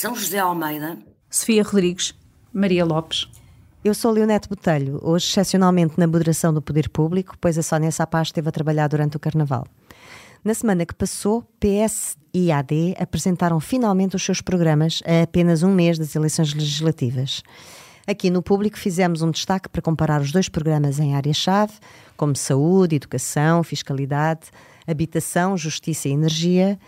São José Almeida, Sofia Rodrigues, Maria Lopes. Eu sou Leonete Botelho, hoje excepcionalmente na moderação do Poder Público, pois a Sónia Sapaz esteve a trabalhar durante o Carnaval. Na semana que passou, PS e AD apresentaram finalmente os seus programas a apenas um mês das eleições legislativas. Aqui no Público fizemos um destaque para comparar os dois programas em área-chave, como saúde, educação, fiscalidade, habitação, justiça e energia,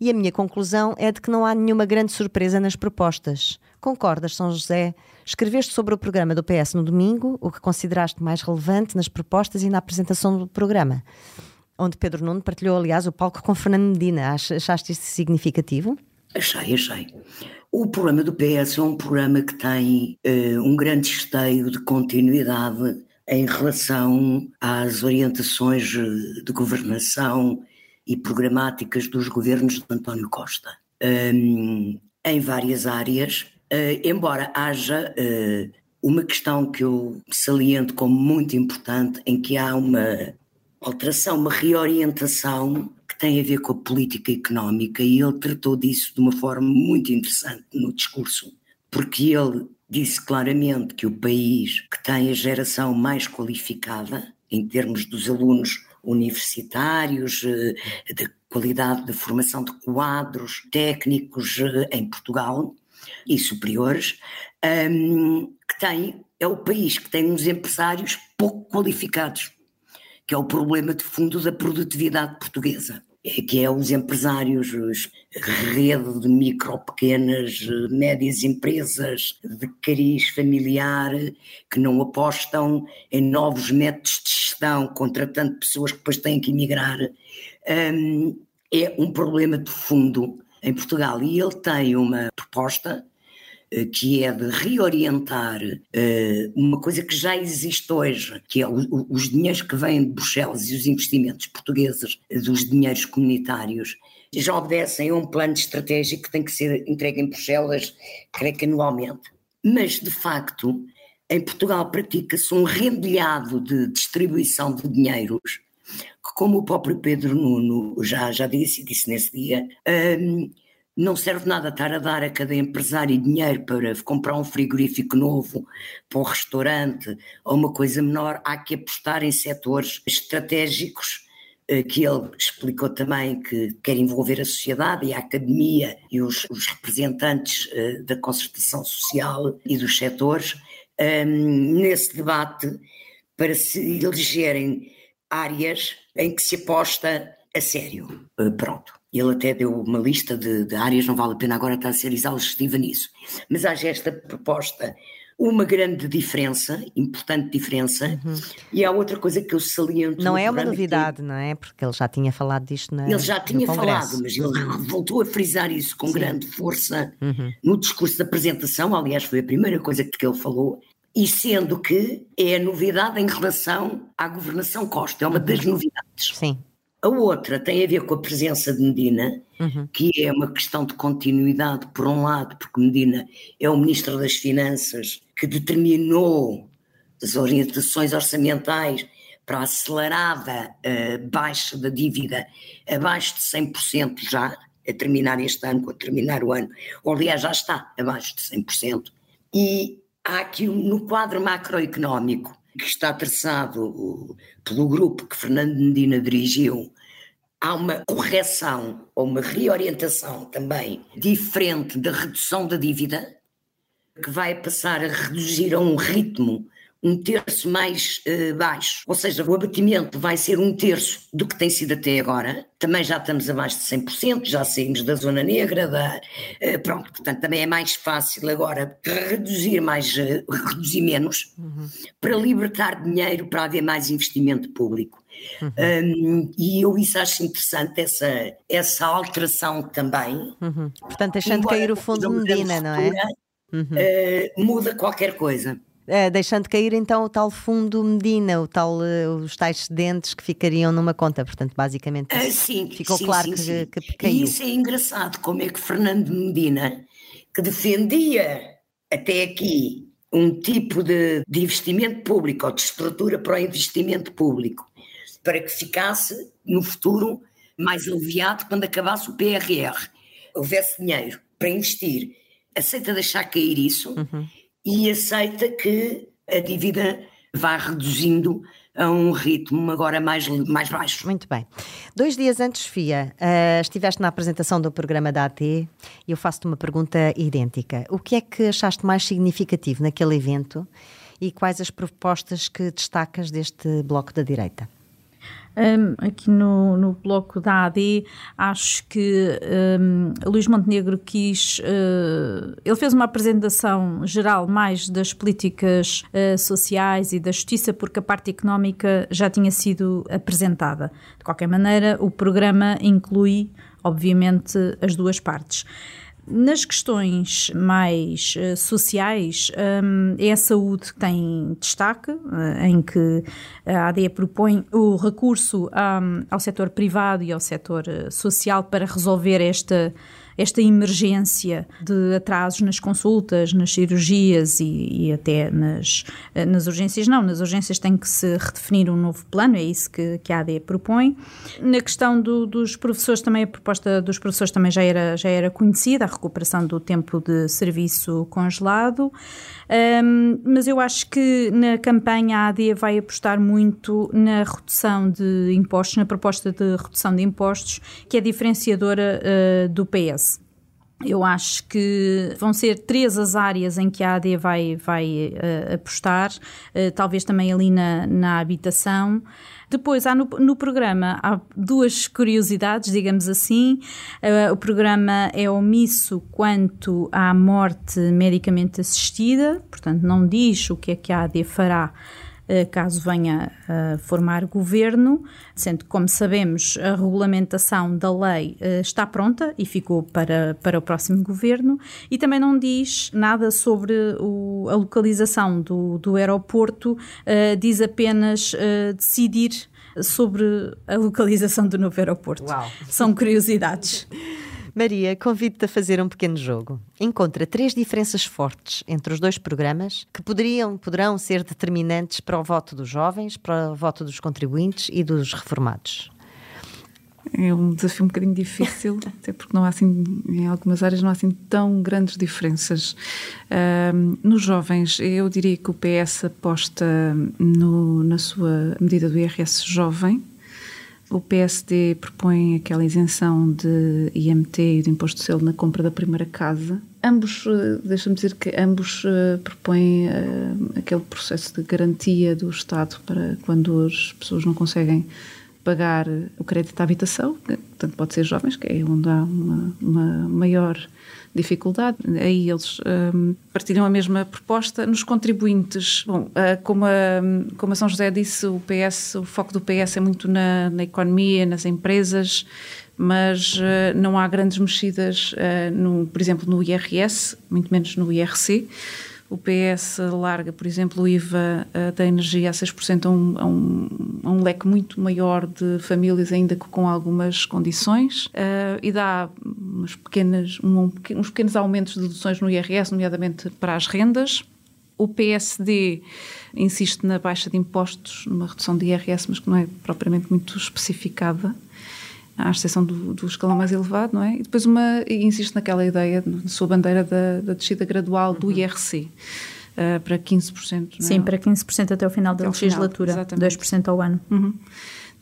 e a minha conclusão é de que não há nenhuma grande surpresa nas propostas. Concordas, São José? Escreveste sobre o programa do PS no domingo, o que consideraste mais relevante nas propostas e na apresentação do programa, onde Pedro Nuno partilhou, aliás, o palco com Fernando Medina. Achaste isso significativo? Achei, achei. O programa do PS é um programa que tem uh, um grande esteio de continuidade em relação às orientações de governação e programáticas dos governos de António Costa. Um, em várias áreas, uh, embora haja uh, uma questão que eu saliento como muito importante, em que há uma alteração, uma reorientação que tem a ver com a política económica, e ele tratou disso de uma forma muito interessante no discurso, porque ele disse claramente que o país que tem a geração mais qualificada, em termos dos alunos universitários, eh, de qualidade de formação de quadros técnicos eh, em Portugal e superiores, um, que tem, é o país que tem uns empresários pouco qualificados, que é o problema de fundo da produtividade portuguesa que é os empresários, os rede de micro, pequenas, médias empresas de cariz familiar que não apostam em novos métodos de gestão, contratando pessoas que depois têm que emigrar, um, é um problema de fundo em Portugal. E ele tem uma proposta que é de reorientar uh, uma coisa que já existe hoje, que é os dinheiros que vêm de Bruxelas e os investimentos portugueses dos dinheiros comunitários já obedecem a um plano estratégico que tem que ser entregue em Bruxelas, creio que anualmente. Mas, de facto, em Portugal pratica-se um rendilhado de distribuição de dinheiros que, como o próprio Pedro Nuno já, já disse, disse nesse dia, um, não serve nada estar a dar a cada empresário dinheiro para comprar um frigorífico novo para um restaurante ou uma coisa menor. Há que apostar em setores estratégicos eh, que ele explicou também que quer envolver a sociedade e a academia e os, os representantes eh, da concertação social e dos setores nesse debate para se elegerem áreas em que se aposta a sério. Eh, pronto. Ele até deu uma lista de, de, áreas, não vale a pena agora estar a ser exaustiva nisso. Mas há esta proposta uma grande diferença, importante diferença, uhum. e há outra coisa que eu saliento. Não é uma novidade, que... não é? Porque ele já tinha falado disto na Ele já tinha falado, mas ele uhum. voltou a frisar isso com Sim. grande força uhum. no discurso da apresentação, aliás, foi a primeira coisa que ele falou, e sendo que é a novidade em relação à governação Costa, é uma das uhum. novidades. Sim. A outra tem a ver com a presença de Medina, uhum. que é uma questão de continuidade, por um lado, porque Medina é o Ministro das Finanças que determinou as orientações orçamentais para a acelerada uh, baixa da dívida abaixo de 100% já, a terminar este ano, a terminar o ano, ou aliás já está abaixo de 100%. E há aqui no quadro macroeconómico que está traçado pelo grupo que Fernando Medina dirigiu, há uma correção ou uma reorientação também diferente da redução da dívida, que vai passar a reduzir a um ritmo um terço mais uh, baixo, ou seja, o abatimento vai ser um terço do que tem sido até agora. Também já estamos abaixo de 100%, já saímos da zona negra, da, uh, pronto, portanto também é mais fácil agora reduzir mais, uh, reduzir menos, uhum. para libertar dinheiro para haver mais investimento público. Uhum. Um, e eu isso acho interessante, essa, essa alteração também. Uhum. Portanto, deixando cair o fundo de Medina, não é? Uhum. Uh, muda qualquer coisa. Uh, deixando cair então o tal fundo Medina, o tal, uh, os tais excedentes que ficariam numa conta, portanto, basicamente uh, sim, ficou sim, claro sim, que, que, caiu. E isso é engraçado, como é que Fernando Medina, que defendia até aqui um tipo de, de investimento público ou de estrutura para o investimento público, para que ficasse no futuro mais aliviado quando acabasse o PRR, houvesse dinheiro para investir, aceita deixar cair isso. Uhum e aceita que a dívida vá reduzindo a um ritmo agora mais, mais baixo. Muito bem. Dois dias antes, Fia, uh, estiveste na apresentação do programa da AT e eu faço-te uma pergunta idêntica. O que é que achaste mais significativo naquele evento e quais as propostas que destacas deste bloco da direita? Um, aqui no, no bloco da AD, acho que um, Luís Montenegro quis. Uh, ele fez uma apresentação geral mais das políticas uh, sociais e da justiça, porque a parte económica já tinha sido apresentada. De qualquer maneira, o programa inclui, obviamente, as duas partes. Nas questões mais uh, sociais, um, é a saúde que tem destaque, uh, em que a ADE propõe o recurso um, ao setor privado e ao setor uh, social para resolver esta esta emergência de atrasos nas consultas, nas cirurgias e, e até nas, nas urgências. Não, nas urgências tem que se redefinir um novo plano, é isso que, que a AD propõe. Na questão do, dos professores, também a proposta dos professores também já era, já era conhecida, a recuperação do tempo de serviço congelado. Um, mas eu acho que na campanha a AD vai apostar muito na redução de impostos, na proposta de redução de impostos, que é diferenciadora uh, do PS. Eu acho que vão ser três as áreas em que a AD vai, vai uh, apostar, uh, talvez também ali na, na habitação. Depois, há no, no programa há duas curiosidades, digamos assim. Uh, o programa é omisso quanto à morte medicamente assistida, portanto, não diz o que é que a AD fará caso venha a formar governo, sendo que, como sabemos, a regulamentação da lei eh, está pronta e ficou para, para o próximo governo, e também não diz nada sobre o, a localização do, do aeroporto, uh, diz apenas decidir sobre a localização do novo aeroporto. Uau. São curiosidades. Maria, convido-te a fazer um pequeno jogo. Encontra três diferenças fortes entre os dois programas que poderiam, poderão ser determinantes para o voto dos jovens, para o voto dos contribuintes e dos reformados. É um desafio um bocadinho difícil, até porque não há assim, em algumas áreas não há assim tão grandes diferenças. Um, nos jovens, eu diria que o PS aposta no, na sua medida do IRS jovem, o PSD propõe aquela isenção de IMT e de imposto de selo na compra da primeira casa. Ambos, eh, deixa-me dizer que ambos uh, propõem uh, aquele processo de garantia do Estado para quando as pessoas não conseguem pagar o crédito à habitação, portanto pode ser jovens, que é onde há uma, uma maior dificuldade. Aí eles um, partilham a mesma proposta. Nos contribuintes, bom, uh, como, a, como a São José disse, o PS, o foco do PS é muito na, na economia, nas empresas, mas uh, não há grandes mexidas, uh, no, por exemplo, no IRS, muito menos no IRC. O PS larga, por exemplo, o IVA da energia a 6% a um, a, um, a um leque muito maior de famílias, ainda com algumas condições, uh, e dá umas pequenas, um, uns pequenos aumentos de deduções no IRS, nomeadamente para as rendas. O PSD insiste na baixa de impostos, numa redução de IRS, mas que não é propriamente muito especificada à exceção do, do, escalão mais elevado, não é? E depois uma, insiste naquela ideia, na sua bandeira da, da descida gradual do IRC. Uh, eh, para 15%. Não é? Sim, para 15% até o final da até legislatura, final, 2% ao ano. Uhum.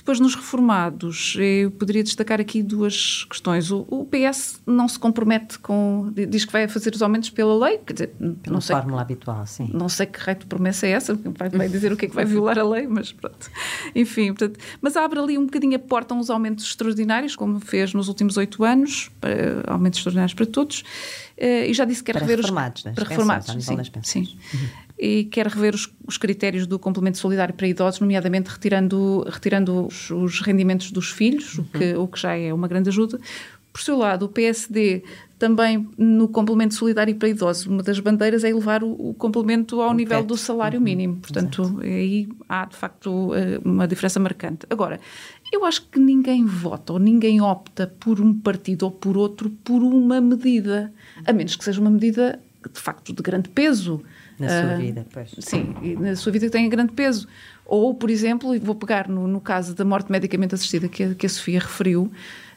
Depois, nos reformados, eu poderia destacar aqui duas questões. O, o, PS não se compromete com. diz que vai fazer os aumentos pela lei, quer dizer, pela não sei, fórmula habitual, sim. Não sei que raio de promessa é essa, vai, vai dizer o que é que vai violar a lei, mas pronto. Enfim, portanto, mas abre ali um bocadinho a porta a uns aumentos extraordinários, como fez nos últimos oito anos, para, aumentos extraordinários para todos. Uh, e já disse que quer para rever reformados, os. Para reformados, sim. sim. Uhum. E quer rever os, os, critérios do complemento solidário para idosos, nomeadamente retirando, retirando os, os rendimentos dos filhos, uhum. o, que, o que já é uma grande ajuda. Por seu lado, o PSD também no complemento solidário para idosos, uma das bandeiras é elevar o, o complemento ao nível teto. do salário uhum. mínimo. Portanto, Exato. aí há de facto eh, uma diferença marcante. Agora, eu acho que ninguém vota ou ninguém opta por um partido ou por outro por uma medida, a menos que seja uma medida de facto de grande peso. Na sua uh, vida, pois. Sim, na sua vida tem grande peso. Ou, por exemplo, vou pegar no, no caso da morte medicamente assistida que a, que a Sofia referiu,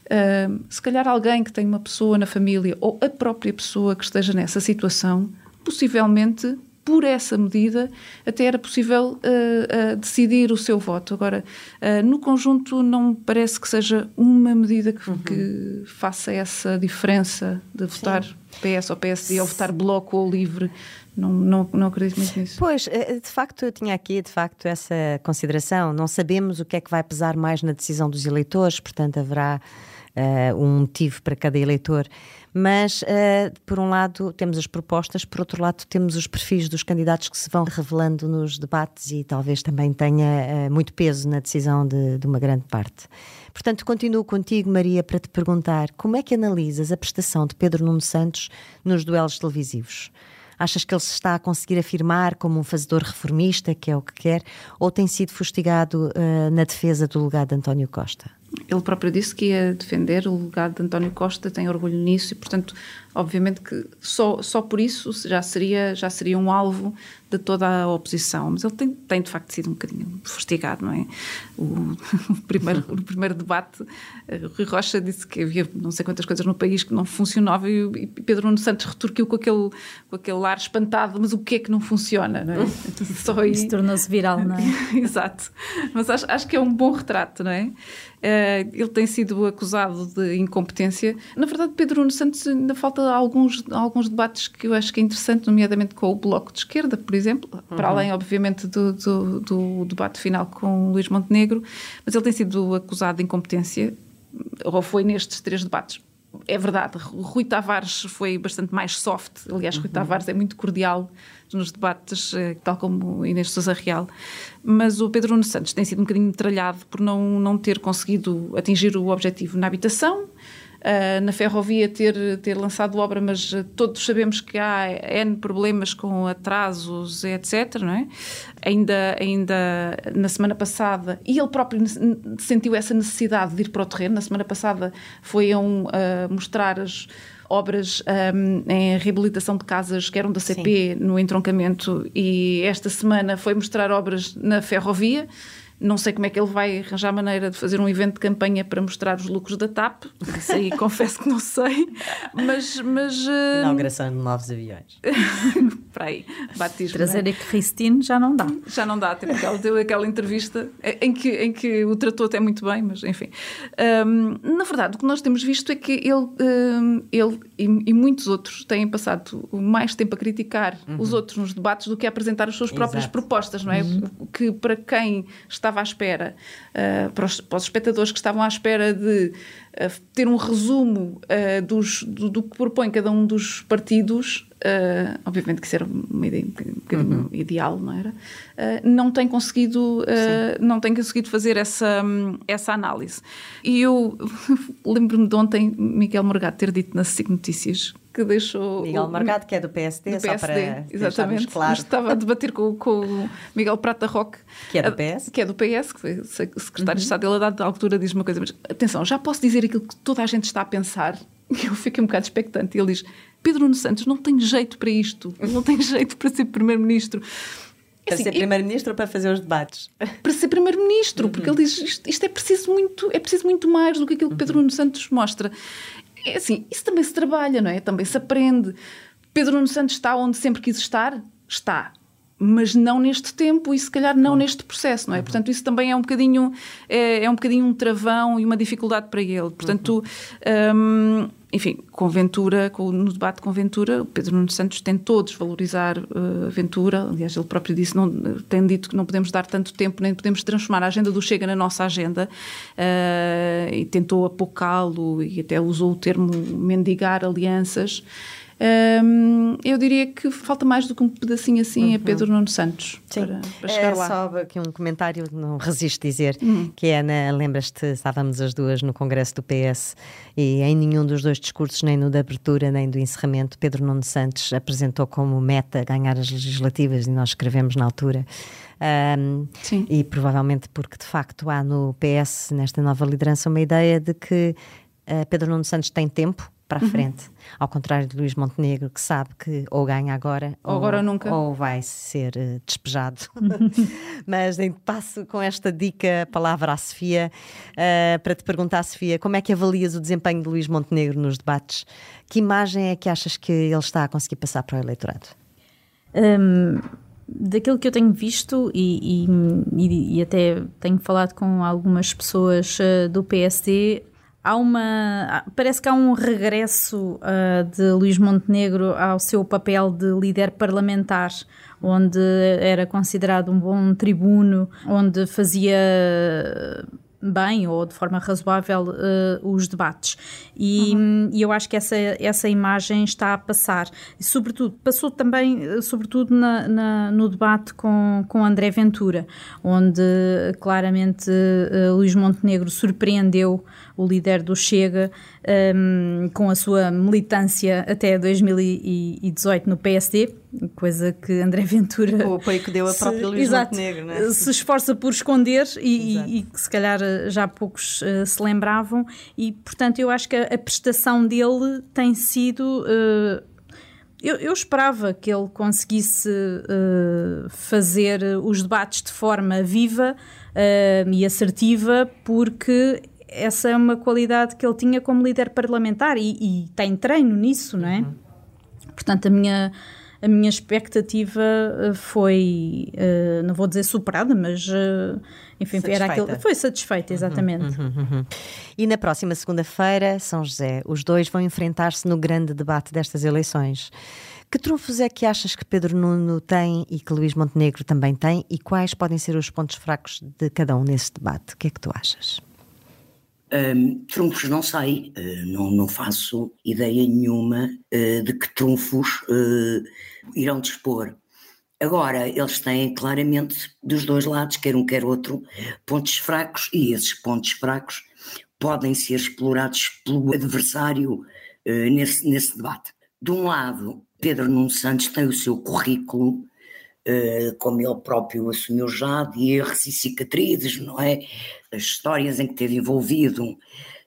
Uh, se calhar alguém que tem uma pessoa na família ou a própria pessoa que esteja nessa situação, possivelmente por essa medida até era possível uh, uh, decidir o seu voto. Agora, uh, no conjunto, não me parece que seja uma medida que, uhum. que faça essa diferença de votar Sim. PS ou PSD ou votar bloco ou livre. Não, não, não acredito muito nisso. Pois, de facto, eu tinha aqui de facto essa consideração. Não sabemos o que é que vai pesar mais na decisão dos eleitores, portanto, haverá uh, um motivo para cada eleitor. Mas, uh, por um lado, temos as propostas, por outro lado, temos os perfis dos candidatos que se vão revelando nos debates e talvez também tenha uh, muito peso na decisão de, de uma grande parte. Portanto, continuo contigo, Maria, para te perguntar como é que analisas a prestação de Pedro Nuno Santos nos duelos televisivos? Achas que ele se está a conseguir afirmar como um fazedor reformista, que é o que quer, ou tem sido fustigado uh, na defesa do legado de António Costa? Ele próprio disse que ia defender o legado de António Costa, tem orgulho nisso e, portanto, obviamente que só, só por isso já seria, já seria um alvo de toda a oposição. Mas ele tem, tem de facto sido um bocadinho fustigado, não é? O, o primeiro, o primeiro debate, eh, Rui Rocha disse que havia não sei quantas coisas no país que não funcionavam e, e Pedro Nuno Santos retorquiu com aquele, com aquele ar espantado, mas o que é que não funciona, não é? Só aí... Isso tornou-se viral, não é? Exato. Mas acho, acho que é um bom retrato, não é? Uh, ele tem sido acusado de incompetência. Na verdade, Pedro Nuno Santos ainda falta alguns, alguns debates que eu acho que é interessante, nomeadamente com o Bloco de Esquerda, por exemplo, uhum. para além, obviamente, do, do, do, debate final com Luís Montenegro, mas ele tem sido acusado de incompetência, ou foi nestes três debates. É verdade, Rui Tavares foi bastante mais soft, aliás, uhum. Rui Tavares é muito cordial nos debates, eh, tal como Inês Sousa Real, mas o Pedro Nuno Santos tem sido um bocadinho metralhado por não, não ter conseguido atingir o objetivo na habitação, Uh, na ferrovia ter, ter lançado obra, mas todos sabemos que há N problemas com atrasos, etc. Não é? ainda, ainda na semana passada, e ele próprio sentiu essa necessidade de ir para o terreno. Na semana passada foi a um, mostrar as obras um, em reabilitação de casas que eram da CP Sim. no entroncamento e esta semana foi mostrar obras na ferrovia não sei como é que ele vai arranjar maneira de fazer um evento de campanha para mostrar os lucros da TAP. Isso aí confesso que não sei. Mas. mas. Inauguração de novos aviões. para aí, batismo. Trazer é? a Cristine já não dá. Já não dá, até porque ela deu aquela entrevista em que, em que o tratou até muito bem, mas enfim. Um, na verdade, o que nós temos visto é que ele, um, ele e, e, muitos outros têm passado mais tempo a criticar uhum. os outros nos debates do que a apresentar as suas próprias Exato. propostas, não é? Uhum. Que para quem estava à espera, uh, para, os, para, os, espectadores que estavam à espera de uh, ter um resumo uh, dos, do, do, que propõe cada um dos partidos, obviamente que isso era uma ideia um bocadinho uhum. ideal, não era? não tem conseguido, não tem conseguido fazer essa, essa análise. E eu lembro-me de ontem Miguel Morgado ter dito nas SIC Notícias que deixou. Miguel Margado, que é do PSD, do PSD só para exatamente. Claro. Estava a debater com, com o Miguel Prata Roque, que é do PS, que é do PS, que foi secretário uhum. de Estado. Ele, a dada altura, diz uma coisa, mas atenção, já posso dizer aquilo que toda a gente está a pensar. Eu fiquei um bocado expectante. Ele diz: Pedro Nuno Santos não tem jeito para isto, não tem jeito para ser Primeiro-Ministro. Para assim, ser primeiro-ministro ou para fazer os debates? Para ser primeiro-ministro, porque ele diz isto, isto, é preciso muito, é preciso muito mais do que aquilo que Pedro Nuno Santos mostra é assim, isso também se trabalha, não é? Também se aprende. Pedro Nuno Santos está onde sempre quis estar? Está. Mas não neste tempo e se calhar não neste processo, não é? Uhum. Portanto, isso também é um bocadinho é, é, um bocadinho um travão e uma dificuldade para ele. Portanto, uhum. hum, enfim, com Ventura, com, no debate com Ventura, o Pedro Nuno Santos tentou desvalorizar uh, Ventura, aliás, ele próprio disse, não, tem dito que não podemos dar tanto tempo, nem podemos transformar a agenda do Chega na nossa agenda, uh, e tentou apocá-lo e até usou o termo mendigar alianças. Um, eu diria que falta mais do que um pedacinho assim uhum. a Pedro Nuno Santos para, para, chegar é, lá. Só aqui um comentário, não resisto dizer, uhum. que é, na, lembras-te, estávamos as duas no Congresso do PS e em nenhum dos dois discursos, nem no da abertura nem do encerramento, Pedro Nuno Santos apresentou como meta ganhar as legislativas e nós escrevemos na altura. Um, e provavelmente porque de facto há no PS, nesta nova liderança, uma ideia de que uh, Pedro Nuno Santos tem tempo para a uhum. frente. Ao contrário de Luís Montenegro, que sabe que ou ganha agora ou, agora nunca. ou vai ser uh, despejado. Mas em, passo com esta dica a palavra à Sofia uh, para te perguntar, Sofia, como é que avalias o desempenho de Luís Montenegro nos debates? Que imagem é que achas que ele está a conseguir passar para o eleitorado? Um, daquilo que eu tenho visto e, e, e, até tenho falado com algumas pessoas uh, do PSD, há uma. Parece que há um regresso uh, de Luís Montenegro ao seu papel de líder parlamentar, onde era considerado um bom tribuno, onde fazia bem ou de forma razoável uh, os debates. E, uhum. e, eu acho que essa, essa imagem está a passar. E, sobretudo, passou também, sobretudo, na, na, no debate com, com André Ventura, onde claramente uh, Luís Montenegro surpreendeu o líder do Chega um, com a sua militância até 2018 no PSD, coisa que André Ventura. O apoio que deu a própria Luís Montenegro, né? se esforça por esconder e, e, e, que se calhar já poucos uh, se lembravam, e portanto eu acho que a, a prestação dele tem sido. Uh, eu, eu, esperava que ele conseguisse uh, fazer os debates de forma viva uh, e assertiva, porque essa é uma qualidade que ele tinha como líder parlamentar e, e tem treino nisso, não é? Uhum. Portanto, a minha, a minha expectativa eh, foi, uh, não vou dizer superada, mas uh, enfim, satisfeita. era aquilo, foi satisfeita, uhum, exatamente. Uhum, uhum, uhum. E na próxima segunda-feira, São José, os dois vão enfrentar-se no grande debate destas eleições. Que trunfos é que achas que Pedro Nuno tem e que Luís Montenegro também tem e quais podem ser os pontos fracos de cada um nesse debate? O que é que tu achas? Um, trunfos não sei, uh, não, não, faço ideia nenhuma uh, de que trunfos uh, irão dispor. Agora, eles têm claramente dos dois lados, quer um quer outro, pontos fracos, e esses pontos fracos podem ser explorados pelo adversário nesse, nesse debate. De um lado, Pedro Nuno Santos tem o seu currículo como ele próprio assumiu já, de erros e cicatrizes, não é? As histórias em que teve envolvido,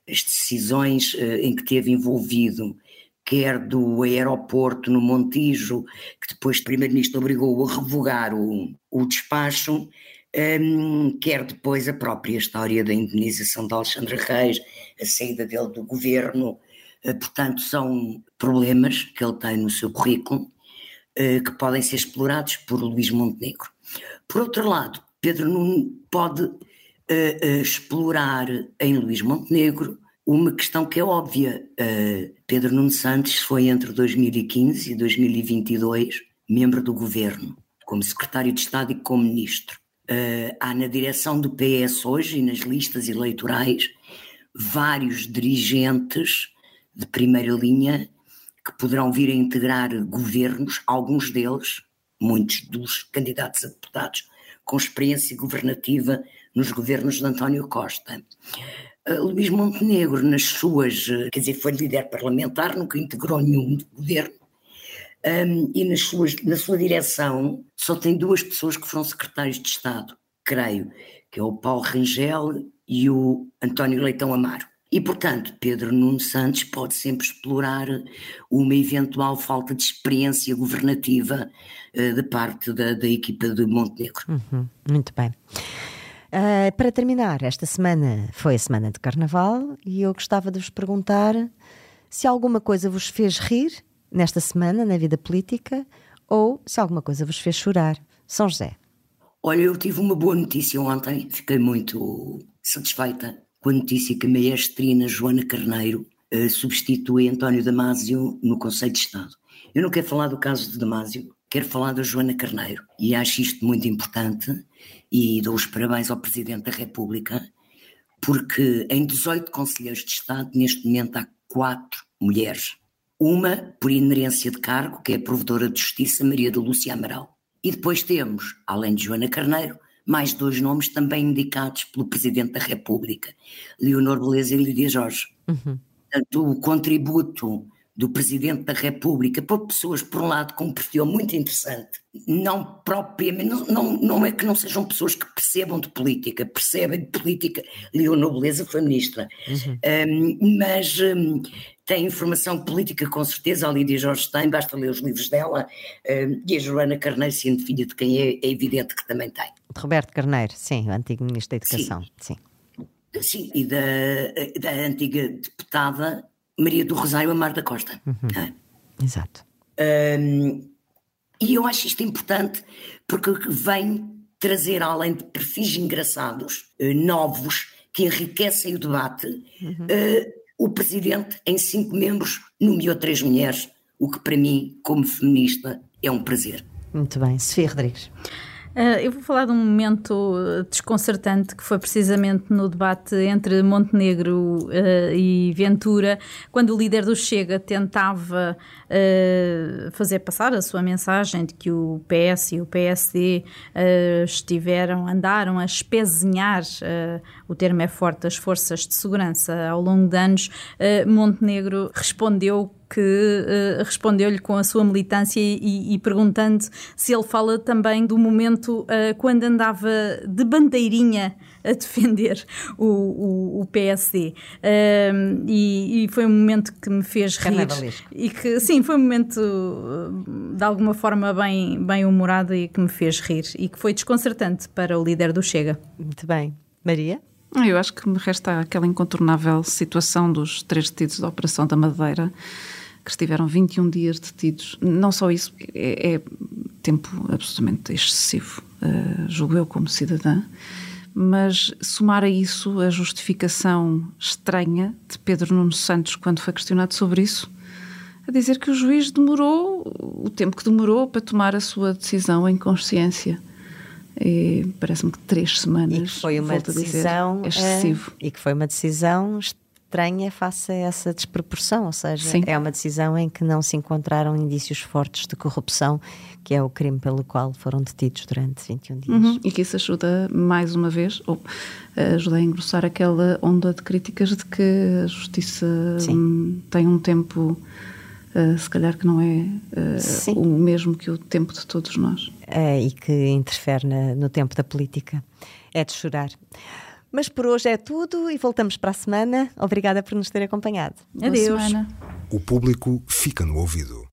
as decisões eh, em que teve envolvido, quer do aeroporto no Montijo, que depois o Primeiro-Ministro obrigou a revogar o, o despacho, um, ehm, quer depois a própria história da indenização de Alexandre Reis, a saída dele do governo, uh, portanto são problemas que ele tem no seu currículo eh, que podem ser explorados por Luís Montenegro. Por outro lado, Pedro Nuno pode uh, uh, explorar em Luís Montenegro uma questão que é óbvia. Pedro Nuno Santos foi entre 2015 e 2022 membro do governo, como secretário de Estado e como ministro. há na direção do PS hoje e nas listas eleitorais vários dirigentes de primeira linha que poderão vir a integrar governos, alguns deles, muitos dos candidatos a deputados, com experiência governativa nos governos de António Costa. Uh, Luís Montenegro, nas suas, uh, quer dizer, foi líder parlamentar, nunca integrou nenhum governo, um, e nas suas, na sua direção só tem duas pessoas que foram secretários de Estado, creio, que é o Paulo Rangel e o António Leitão Amaro. E, portanto, Pedro Nuno Santos pode sempre explorar uma eventual falta de experiência governativa uh, de parte da, da, equipa de Montenegro. Uhum, muito bem. Uh, para terminar, esta semana foi a semana de Carnaval e eu gostava de vos perguntar se alguma coisa vos fez rir nesta semana na vida política ou se alguma coisa vos fez chorar. São José. Olha, eu tive uma boa notícia ontem, fiquei muito satisfeita a notícia que a maestrina Joana Carneiro substitui António Damásio no Conselho de Estado. Eu não quero falar do caso de Damásio, quero falar da Joana Carneiro e acho isto muito importante e dou os parabéns ao Presidente da República porque em 18 conselheiros de Estado neste momento há quatro mulheres. Uma, por inerência de cargo, que é a Provedora de Justiça Maria de Lúcia Amaral. E depois temos, além de Joana Carneiro, mais dois nomes também indicados pelo Presidente da República, Leonor Beleza e Lídia Jorge. Uhum. Portanto, o contributo do Presidente da República por pessoas, por um lado, com um perfil muito interessante, não propriamente, não, não, não é que não sejam pessoas que percebam de política, percebem de política, Leonor Beleza foi ministra, uhum. um, mas um, tem informação política com certeza, a Lídia Jorge tem, basta ler os livros dela, um, e a Joana Carneiro, sendo filha de quem é, é evidente que também tem. De Roberto Carneiro, sim, o antigo Ministro da Educação, sim. Sim, sim e da, da antiga deputada Maria do Rosário Amar da Costa. Uhum. É? Exato. Um, e eu acho isto importante porque vem trazer, além de perfis engraçados, uh, novos, que enriquecem o debate, uhum. uh, o Presidente, em cinco membros, nomeou três mulheres, o que para mim, como feminista, é um prazer. Muito bem. Sofia Rodrigues. Uh, eu vou falar de um momento desconcertante que foi precisamente no debate entre Montenegro uh, e Ventura, quando o líder do Chega tentava uh, fazer passar a sua mensagem de que o PS e o PSD estiveram, andaram a espezinhar, o termo é forte, as forças de segurança ao longo de anos. Montenegro respondeu que uh, respondeu-lhe com a sua militância e, e, perguntando se ele fala também do momento uh, quando andava de bandeirinha a defender o, o, o PSD. Uh, e, e, foi um momento que me fez rir. E que, sim, foi um momento de alguma forma bem, bem humorado e que me fez rir. E que foi desconcertante para o líder do Chega. Muito bem. Maria? Eu acho que me resta aquela incontornável situação dos três detidos da Operação da Madeira que estiveram 21 dias detidos. Não só isso, é, é tempo absolutamente excessivo, uh, julgo eu como cidadã, mas somar a isso a justificação estranha de Pedro Nuno Santos quando foi questionado sobre isso, a dizer que o juiz demorou o tempo que demorou para tomar a sua decisão em consciência. Parece-me que três semanas. E que foi uma decisão dizer, excessivo. Uh, e que foi uma decisão estranha face a essa desproporção, ou seja, Sim. é uma decisão em que não se encontraram indícios fortes de corrupção, que é o crime pelo qual foram detidos durante 21 dias. Uhum. E que isso ajuda, mais uma vez, ou ajuda a engrossar aquela onda de críticas de que a justiça Sim. tem um tempo. Uh, se calhar que não é uh, o mesmo que o tempo de todos nós. E que interfere na, no tempo da política. É de chorar. Mas por hoje é tudo e voltamos para a semana. Obrigada por nos ter acompanhado. Adeus. O público fica no ouvido.